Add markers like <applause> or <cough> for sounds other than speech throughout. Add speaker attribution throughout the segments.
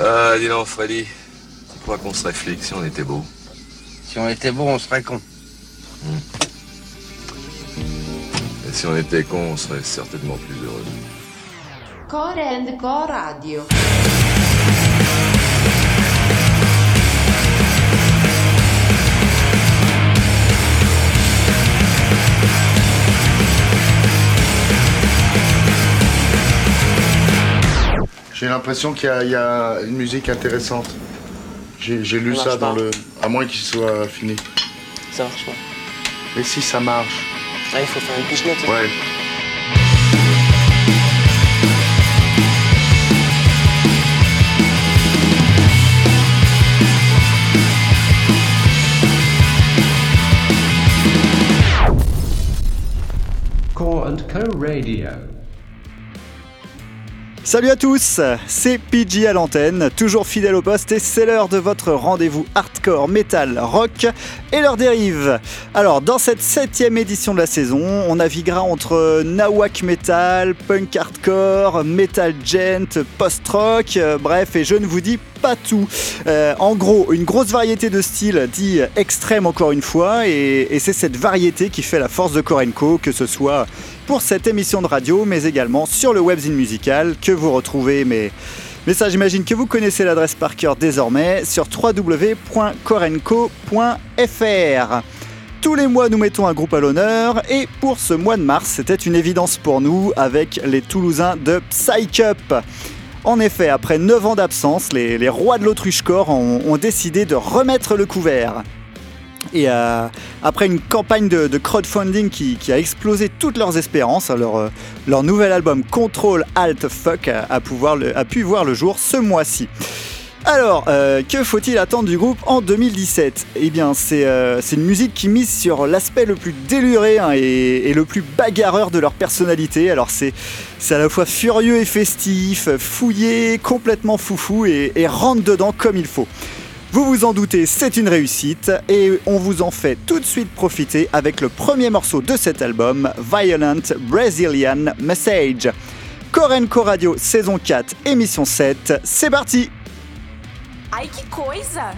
Speaker 1: Ah, dis donc, Freddy. Tu crois qu'on serait flic si on était beau?
Speaker 2: Si on était beau, on serait con.
Speaker 1: Et si on était con, on serait certainement plus heureux.
Speaker 3: Core and Co Radio.
Speaker 4: J'ai l'impression qu'il y, a- il y a une musique intéressante. J'ai lu
Speaker 5: Ça
Speaker 4: dans
Speaker 5: pas.
Speaker 4: le. À moins qu'il soit fini.
Speaker 5: Ça marche pas.
Speaker 4: Mais si ça marche.
Speaker 5: Ah, il faut faire une pichenette.
Speaker 4: Ouais.
Speaker 6: Core and Co Radio.
Speaker 7: Salut à tous, c'est PG à l'antenne, toujours fidèle au poste et c'est l'heure de votre rendez-vous hardcore, metal, rock et leurs dérives. Alors dans cette septième édition de la saison, on naviguera entre nawak metal, punk hardcore, metal gent, post-rock, euh, bref et je ne vous dis pas tout. Euh, en gros, une grosse variété de styles dit extrême encore une fois et, c'est cette variété qui fait la force de Korenko, que ce soit pour cette émission de radio, mais également sur le webzine musical que vous retrouvez. Mais, mais ça, j'imagine que vous connaissez l'adresse par cœur désormais sur www.corenco.fr. Tous les mois, nous mettons un groupe à l'honneur et pour ce mois de mars, c'était une évidence pour nous avec les Toulousains de Psych Up. En effet, après 9 ans d'absence, les, rois de l'autruche-corps ont, ont décidé de remettre le couvert. Et euh, après une campagne de, crowdfunding qui, a explosé toutes leurs espérances, leur, euh, leur nouvel album Control Alt Fuck a pu voir le jour ce mois-ci. Alors, euh, que faut-il attendre du groupe en 2017 Eh bien, c'est euh, c'est une musique qui mise sur l'aspect le plus déluré hein, et, le plus bagarreur de leur personnalité. Alors, c'est à la fois furieux et festif, fouillé, complètement foufou et, et rentre dedans comme il faut. Vous vous en doutez, c'est une réussite et on vous en fait tout de suite profiter avec le premier morceau de cet album, Violent Brazilian Message. Korenko Radio saison 4, émission 7, c'est parti
Speaker 8: Ai, que coisa!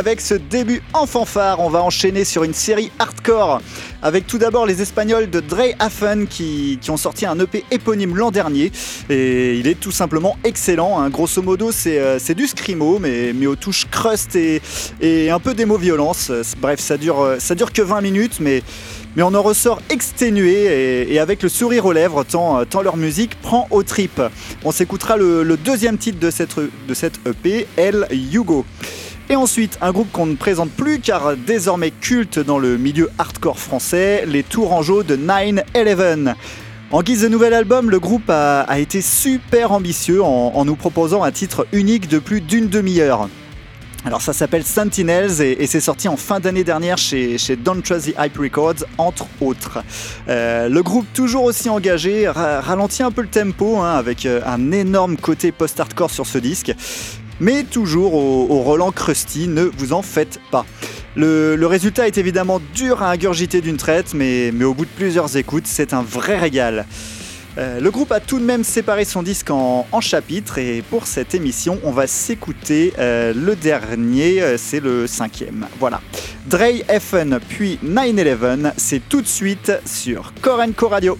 Speaker 7: Avec ce début en fanfare, on va enchaîner sur une série hardcore. Avec tout d'abord les Espagnols de Dre Hafen qui, qui ont sorti un EP éponyme l'an dernier. Et il est tout simplement excellent. hein. Grosso modo, c'est euh, c'est du scrimo, mais, mais aux touches crust et, un peu d'émo violence. Euh, Bref, ça dure, euh, dure que 20 minutes, mais, on en ressort exténué et, avec le sourire aux lèvres, tant, tant leur musique prend aux tripes. On s'écoutera le, le deuxième titre de cette, de cette EP, El Hugo. Et ensuite, un groupe qu'on ne présente plus car désormais culte dans le milieu hardcore français, les Tourangeaux de 9-11. En guise de nouvel album, le groupe a, été super ambitieux en, nous proposant un titre unique de plus d'une demi-heure. Alors ça s'appelle Sentinels et, c'est sorti en fin d'année dernière chez, Don't Trust the Hype Records, entre autres. Euh, le groupe toujours aussi engagé ra- ralentit un peu le tempo hein, avec euh, un énorme côté post-hardcore sur ce disque. Mais toujours au, Roland Krusty, ne vous en faites pas. Le, résultat est évidemment dur à ingurgiter d'une traite, mais, au bout de plusieurs écoutes, c'est un vrai régal. Euh, le groupe a tout de même séparé son disque en, chapitres et pour cette émission, on va s'écouter euh, le dernier, euh, c'est le cinquième. Voilà. Dre FN puis 9-11, c'est tout de suite sur Korenko Radio.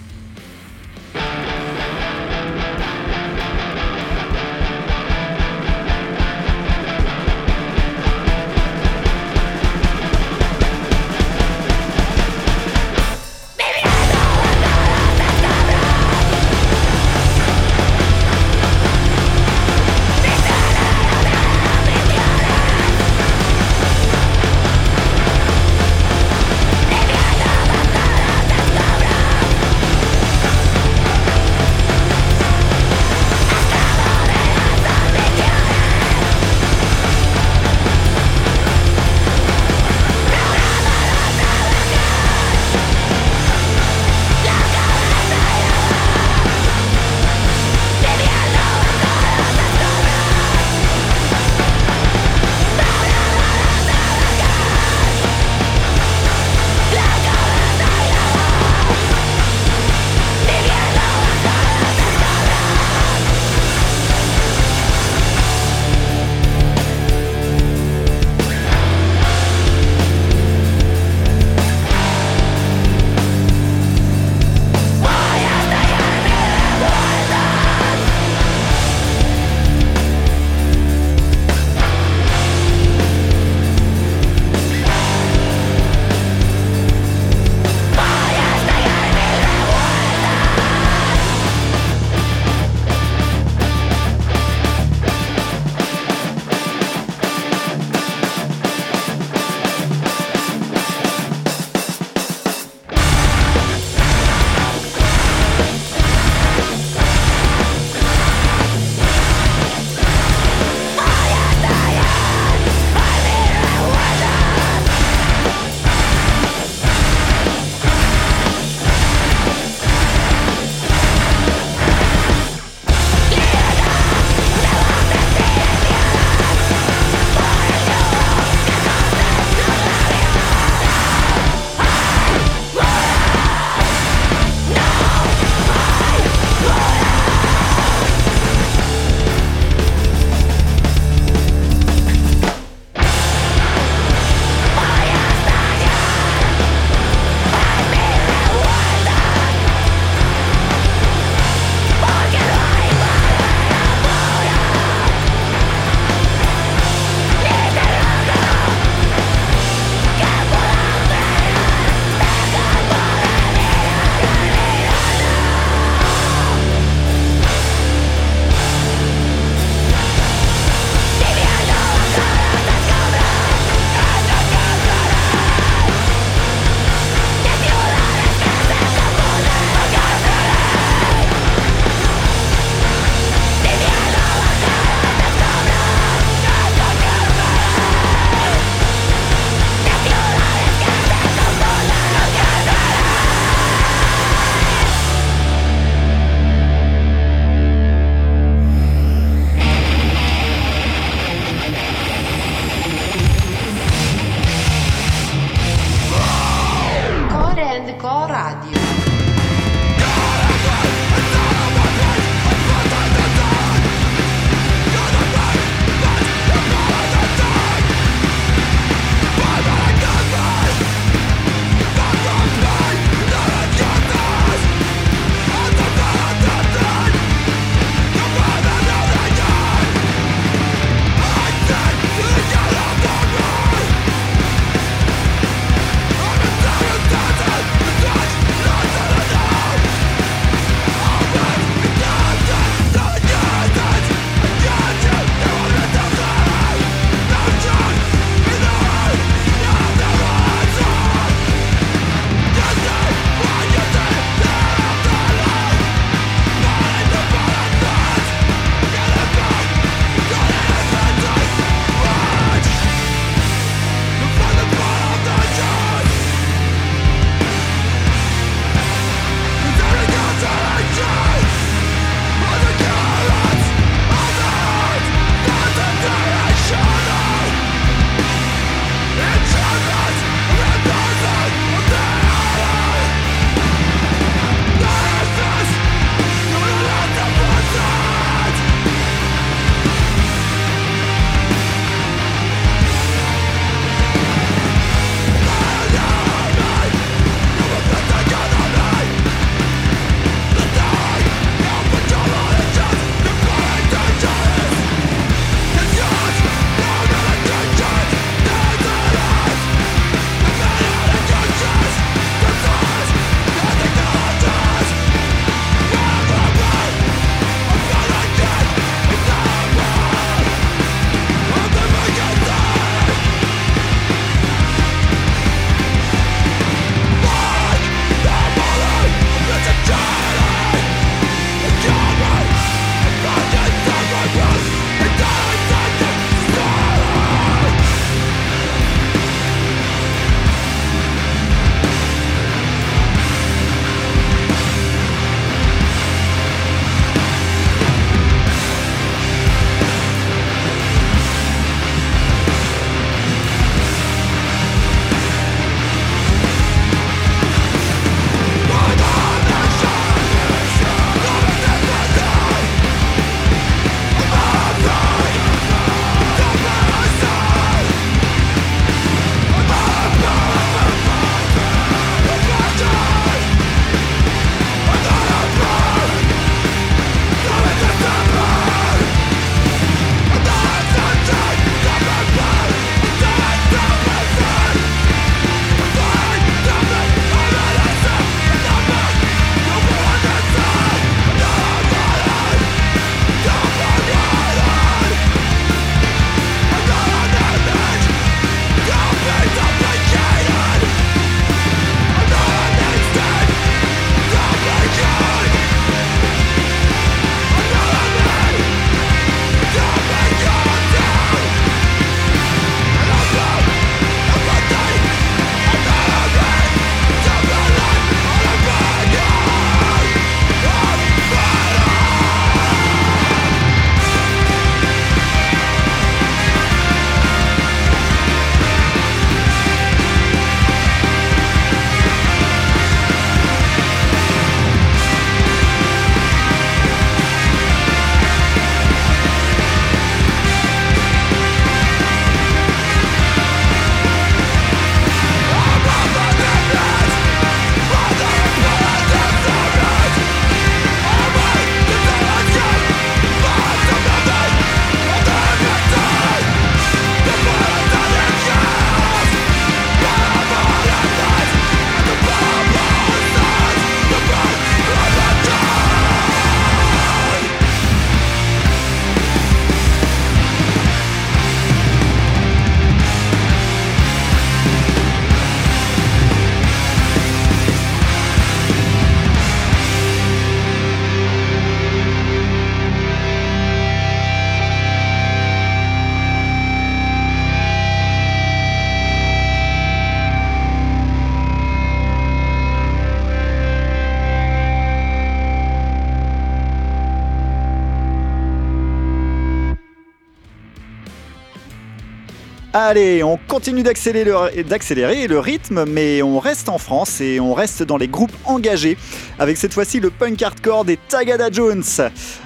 Speaker 7: Allez, on continue d'accélérer le, rythme, mais on reste en France et on reste dans les groupes engagés, avec cette fois-ci le punk hardcore des Tagada Jones.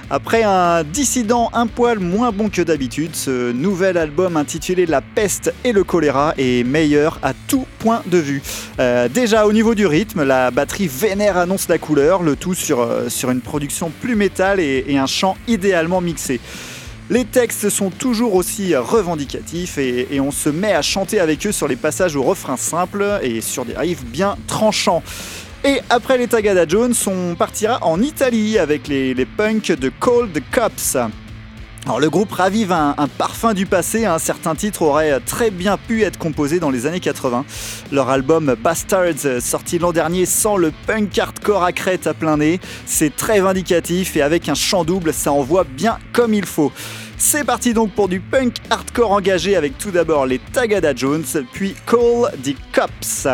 Speaker 7: Après un dissident un poil moins bon que d'habitude, ce nouvel album intitulé La peste et le choléra est meilleur à tout point de vue. Euh, déjà au niveau du rythme, la batterie vénère annonce la couleur, le tout sur, euh, une production plus métal et un chant idéalement mixé. Les textes sont toujours aussi revendicatifs et, on se met à chanter avec eux sur les passages au refrain simple et sur des riffs bien tranchants. Et après les Tagada Jones, on partira en Italie avec les, les punks de Cold Cops. Alors le groupe ravive un, parfum du passé, un certain titre aurait très bien pu être composé dans les années 80. Leur album Bastards, sorti l'an dernier sans le punk hardcore à crête à plein nez, c'est très vindicatif et avec un chant double, ça envoie bien comme il faut. C'est parti donc pour du punk hardcore engagé avec tout d'abord les Tagada Jones, puis Call the Cops.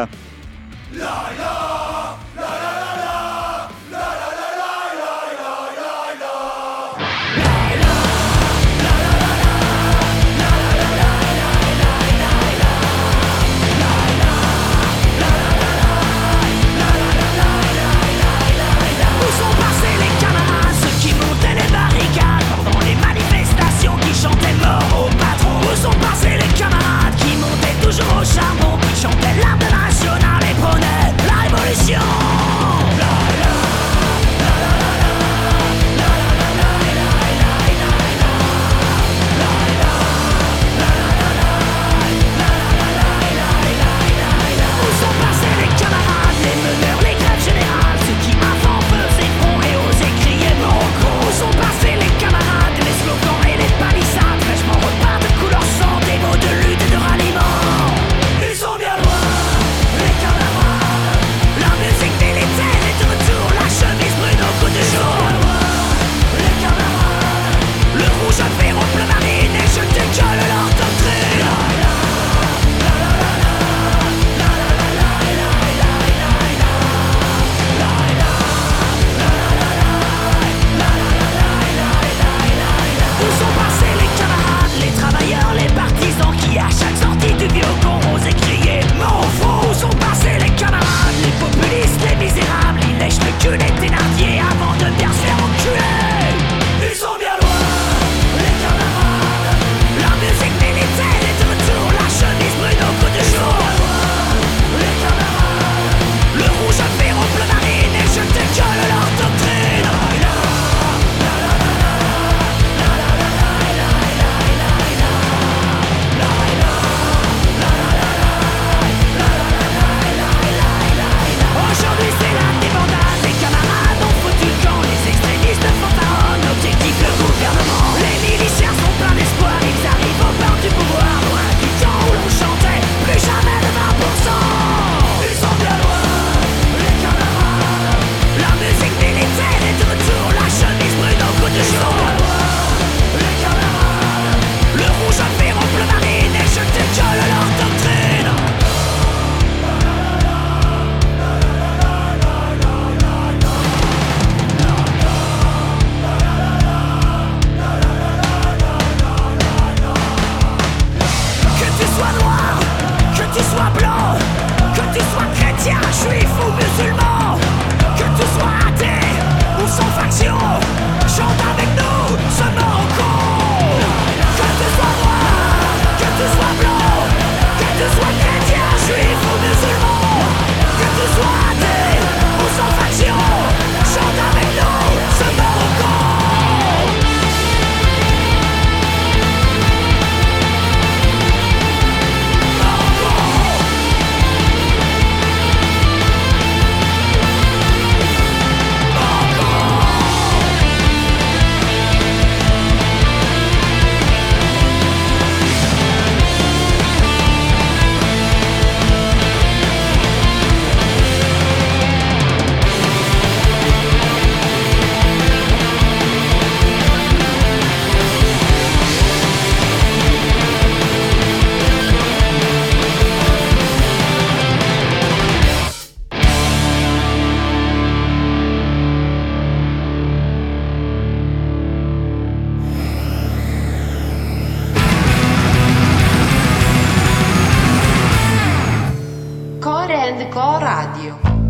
Speaker 3: Core Co Radio.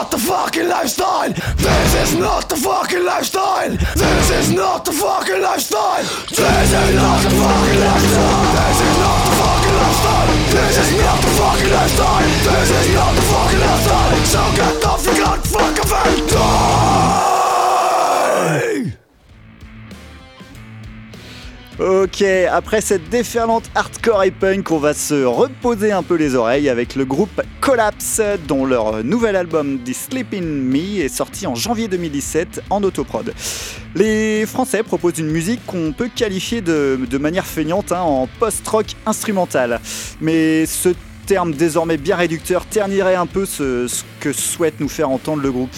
Speaker 9: Not the fucking lifestyle. This is not the fucking lifestyle. This is not the fucking lifestyle. This is not the fucking lifestyle. This is not the fucking lifestyle. This is not the fucking lifestyle. This is not the fucking lifestyle. So get off your fucking face.
Speaker 7: Ok, après cette déferlante hardcore et punk, on va se reposer un peu les oreilles avec le groupe Collapse, dont leur nouvel album The Sleep in Me est sorti en janvier 2017 en autoprod. Les Français proposent une musique qu'on peut qualifier de, de manière feignante hein, en post-rock instrumental. Mais ce terme désormais bien réducteur ternirait un peu ce, que souhaite nous faire entendre le groupe.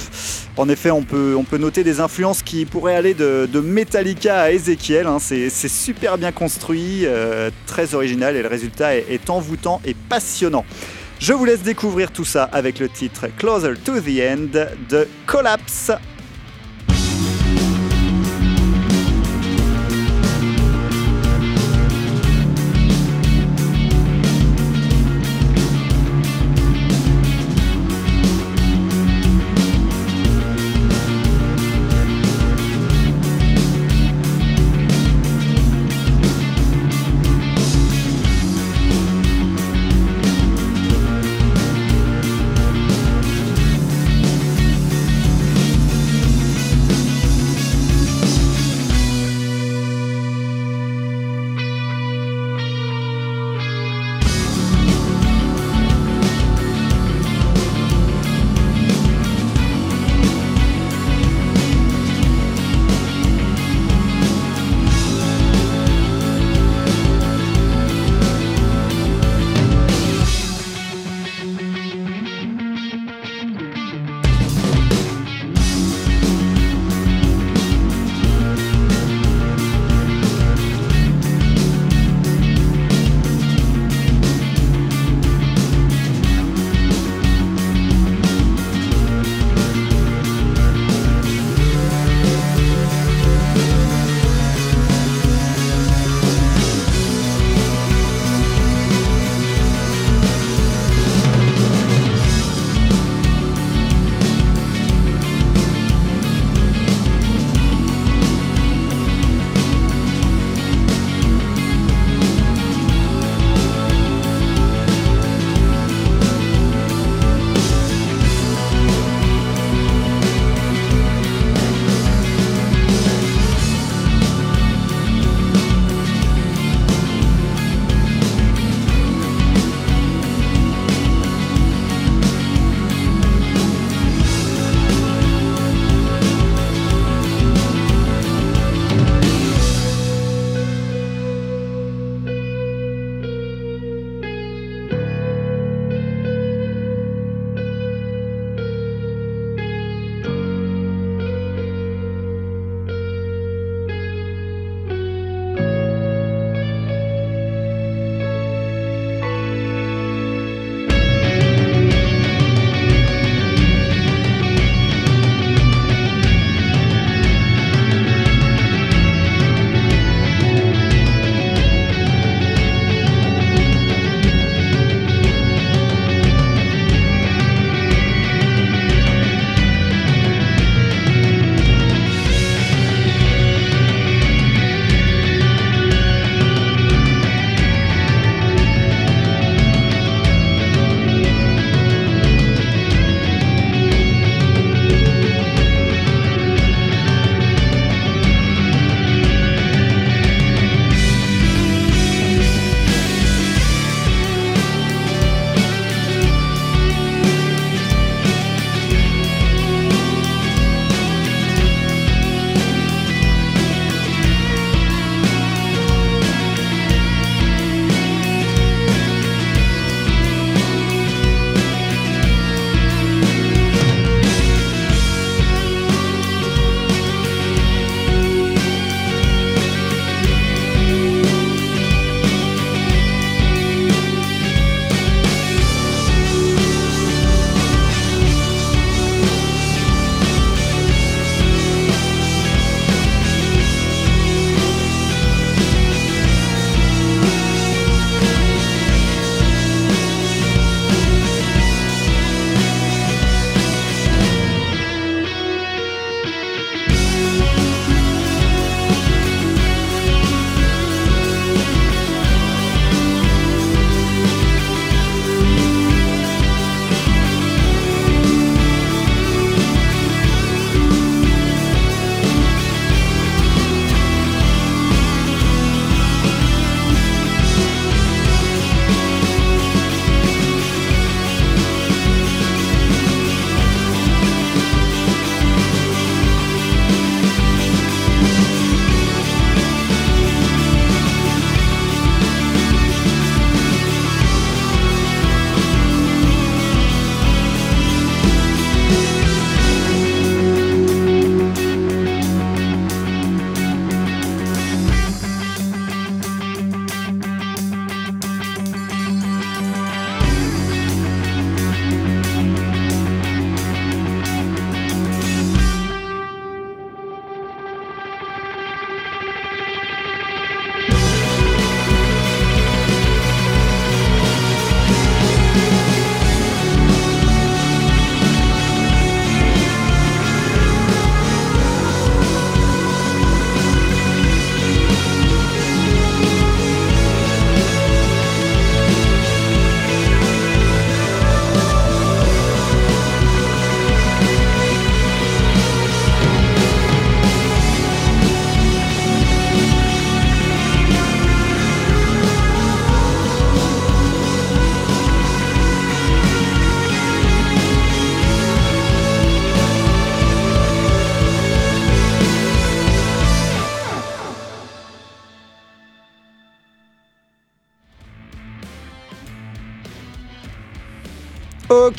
Speaker 7: En effet, on peut, noter des influences qui pourraient aller de, Metallica à Ezekiel. hein. C'est super bien construit, euh, très original et le résultat est envoûtant et passionnant. Je vous laisse découvrir tout ça avec le titre Closer to the End de Collapse.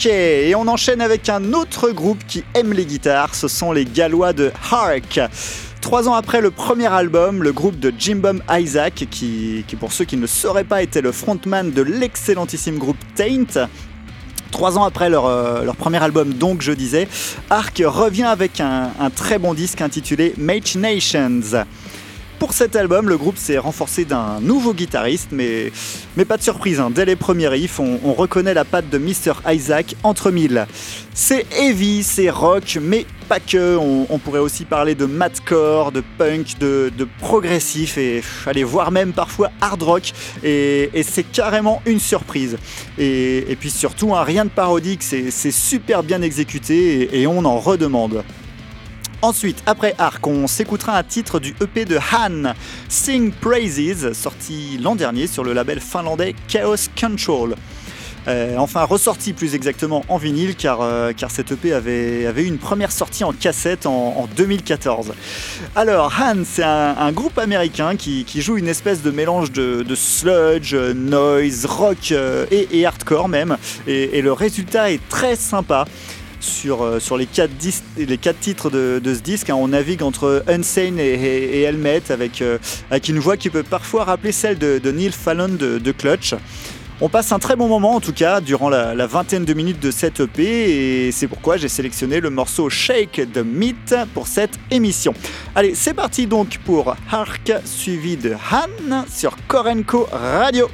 Speaker 7: Et on enchaîne avec un autre groupe qui aime les guitares, ce sont les Gallois de Hark. Trois ans après le premier album, le groupe de Jim Bum Isaac, qui, pour ceux qui ne sauraient pas était le frontman de l'excellentissime groupe Taint, Trois ans après leur, euh, premier album, donc je disais, Ark revient avec un, un très bon disque intitulé Machinations. Pour cet album, le groupe s'est renforcé d'un nouveau guitariste, mais, pas de surprise, hein. dès les premiers riffs, on, on, reconnaît la patte de Mr. Isaac entre mille. C'est heavy, c'est rock, mais pas que, on, pourrait aussi parler de madcore, de punk, de, progressif, et allez, voire même parfois hard rock, et, c'est carrément une surprise. Et, puis surtout, un rien de parodique, c'est super bien exécuté, et on en redemande. Ensuite, après Ark, on s'écoutera un titre du EP de Han, Sing Praises, sorti l'an dernier sur le label finlandais Chaos Control. Euh, enfin, ressorti plus exactement en vinyle, car, euh, car cette EP avait, eu une première sortie en cassette en, en 2014. Alors, Han, c'est un, groupe américain qui, joue une espèce de mélange de, sludge, noise, rock euh, et, hardcore même, et le résultat est très sympa sur, euh, les, quatre titres de, ce disque. Hein, on navigue entre Unsane et, et, et Helmet avec, euh, avec, une voix qui peut parfois rappeler celle de, Neil Fallon de, de, Clutch. On passe un très bon moment en tout cas durant la, la vingtaine de minutes de cette EP et c'est pourquoi j'ai sélectionné le morceau Shake the Meat pour cette émission. Allez, c'est parti donc pour Hark suivi de Han sur Korenko Radio.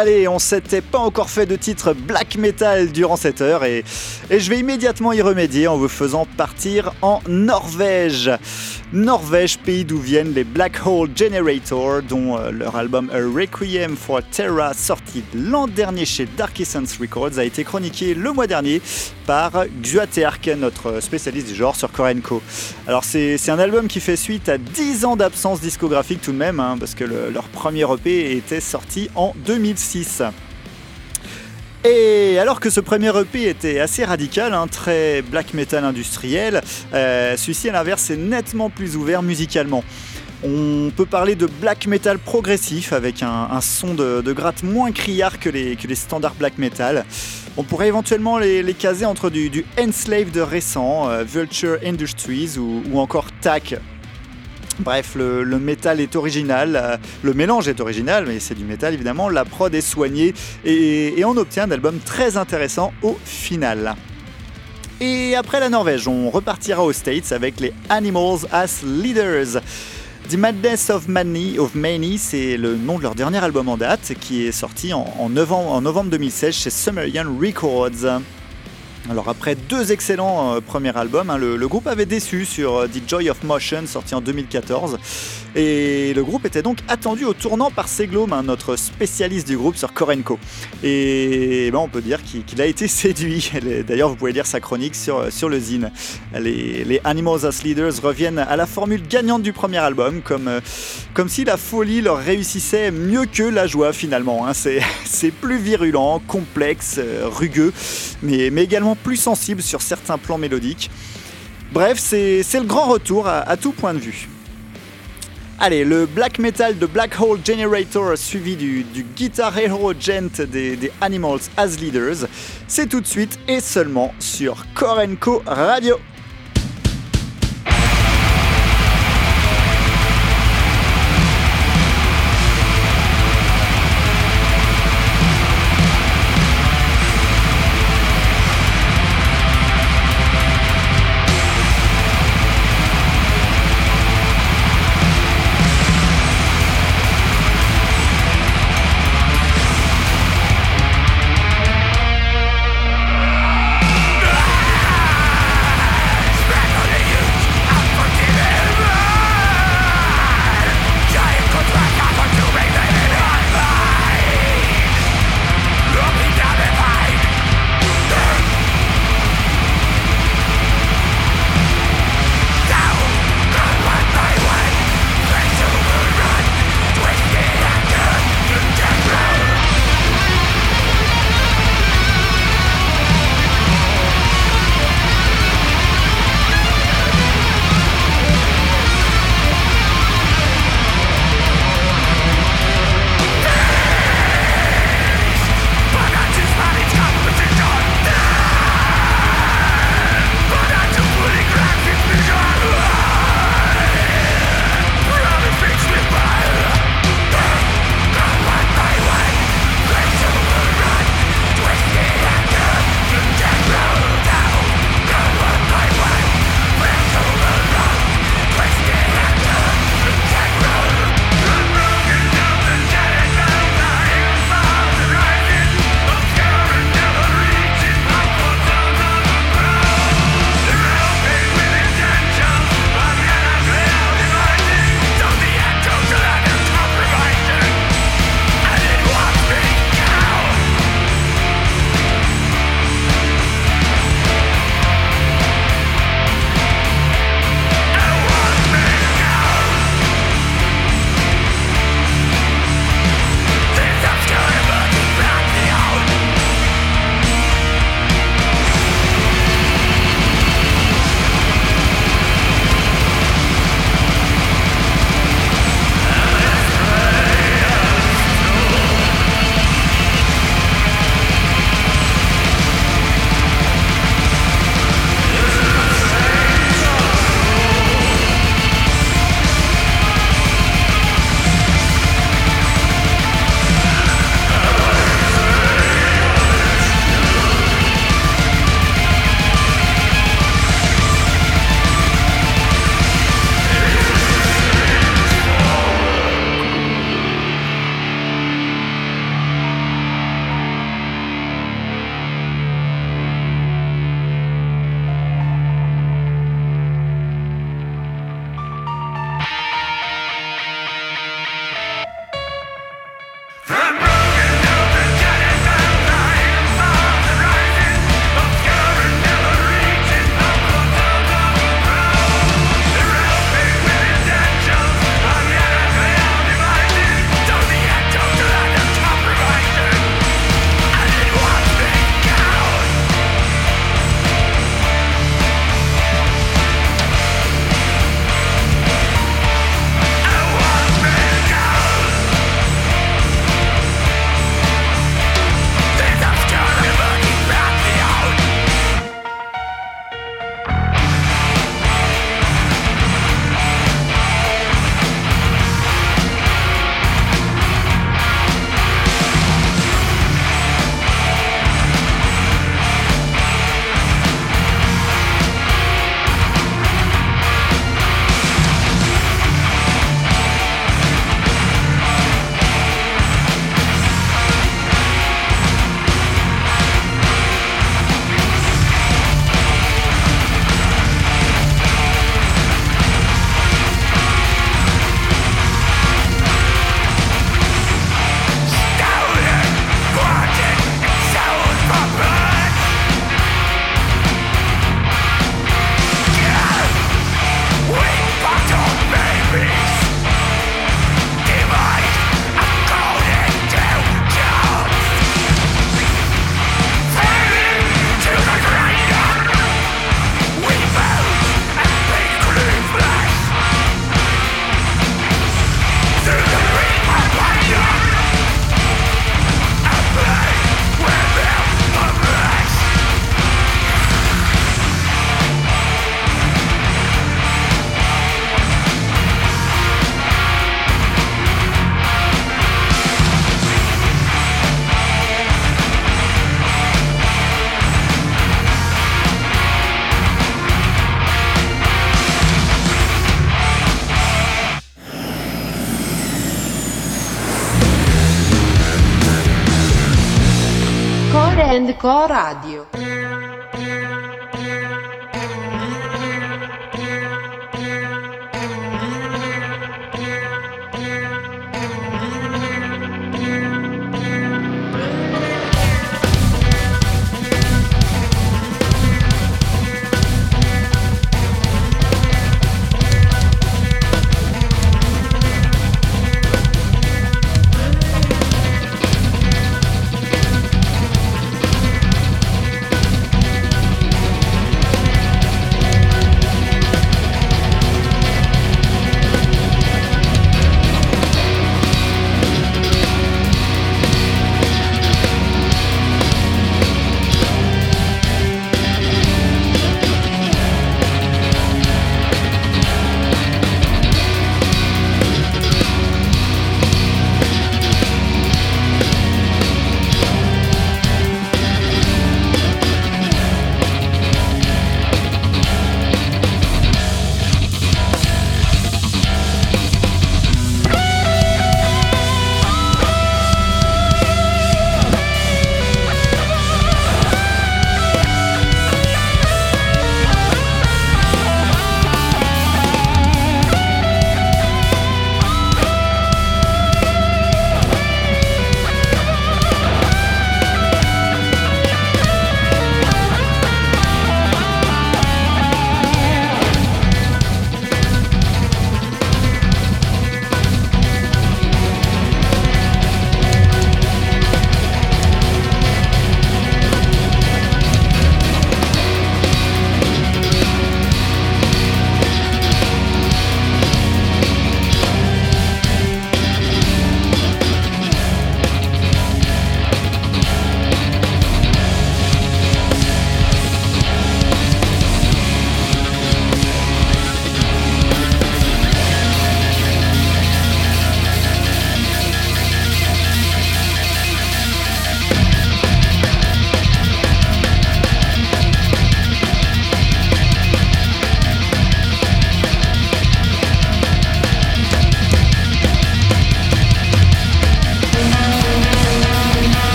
Speaker 7: Allez, on s'était pas encore fait de titre black metal durant cette heure et, je vais immédiatement y remédier en vous faisant partir en Norvège. Norvège, pays d'où viennent les Black Hole Generator, dont euh, leur album A Requiem for Terra, sorti l'an dernier chez Dark Essence Records, a été chroniqué le mois dernier par Xuateark, notre spécialiste du genre sur Korenko. Alors c'est un album qui fait suite à 10 ans d'absence discographique tout de même, hein, parce que le- leur premier EP était sorti en 2006. Et alors que ce premier EP était assez radical, hein, très black metal industriel, euh, celui-ci à l'inverse est nettement plus ouvert musicalement. On peut parler de black metal progressif avec un, son de, gratte moins criard que les standards black metal. On pourrait éventuellement les, caser entre du, du Enslaved récent, euh, Vulture Industries ou, encore TAC. Bref, le, métal est original, euh, le mélange est original, mais c'est du métal évidemment, la prod est soignée et on obtient un album très intéressant au final. Et après la Norvège, on repartira aux States avec les Animals as Leaders. The Madness of Many, of Many c'est le nom de leur dernier album en date qui est sorti en, novembre, en novembre 2016 chez Sumerian Records. Alors après deux excellents euh, premiers albums, hein, le, groupe avait déçu sur euh, The Joy of Motion sorti en 2014 et le groupe était donc attendu au tournant par Seglom, hein, notre spécialiste du groupe sur Korenko. Et ben, on peut dire qu'il a été <laughs> séduit. D'ailleurs vous pouvez lire sa chronique sur, sur le zine. Les, Animals as Leaders reviennent à la formule gagnante du premier album, comme, euh, si la folie leur réussissait mieux que la joie finalement. hein. C'est <laughs> plus virulent, complexe, euh, rugueux, mais, mais également plus sensible sur certains plans mélodiques. Bref, c'est le grand retour à, à tout point de vue. Allez, le black metal de Black Hole Generator suivi du, du Guitar Hero Gent des, des Animals as Leaders, c'est tout de suite et seulement sur Korenko Radio.
Speaker 10: Core Co Radio.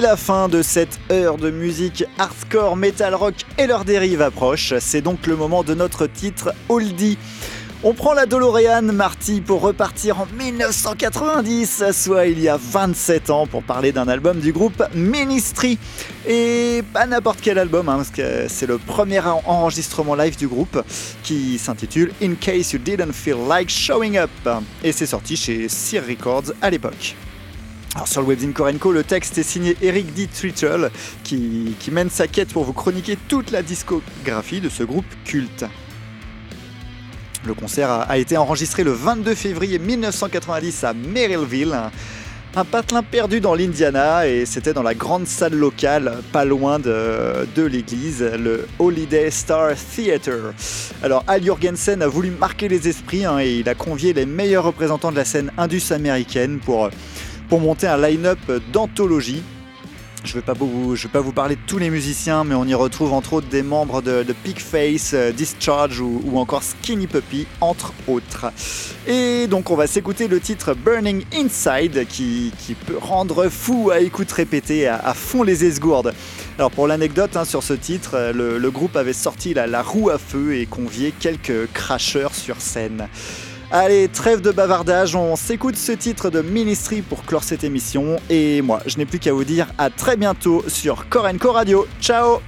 Speaker 7: Et la fin de cette heure de musique hardcore, metal rock et leurs dérives approche. C'est donc le moment de notre titre Oldie. On prend la DeLorean Marty pour repartir en 1990, soit il y a 27 ans, pour parler d'un album du groupe Ministry. Et pas n'importe quel album, hein, parce que c'est le premier en- enregistrement live du groupe qui s'intitule In Case You Didn't Feel Like Showing Up. Et c'est sorti chez Sear Records à l'époque. Alors sur le webzine Korenko, le texte est signé Eric D. Trittle qui, qui mène sa quête pour vous chroniquer toute la discographie de ce groupe culte. Le concert a, été enregistré le 22 février 1990 à Merrillville, un, patelin perdu dans l'Indiana, et c'était dans la grande salle locale, pas loin de, de l'église, le Holiday Star Theatre. Alors Al Jorgensen a voulu marquer les esprits hein, et il a convié les meilleurs représentants de la scène indus américaine pour, pour monter un line-up d'anthologie. Je ne vais, pas vous- parler de tous les musiciens, mais on y retrouve entre autres des membres de, Pigface, euh, Discharge ou, encore Skinny Puppy, entre autres. Et donc on va s'écouter le titre Burning Inside qui, peut rendre fou à écoute répétée à, fond les esgourdes. Alors pour l'anecdote hein, sur ce titre, euh, le, groupe avait sorti la, la roue à feu et convié quelques crasheurs sur scène. Allez, trêve de bavardage, on s'écoute ce titre de Ministry pour clore cette émission. Et moi, je n'ai plus qu'à vous dire à très bientôt sur Korenko Radio. Ciao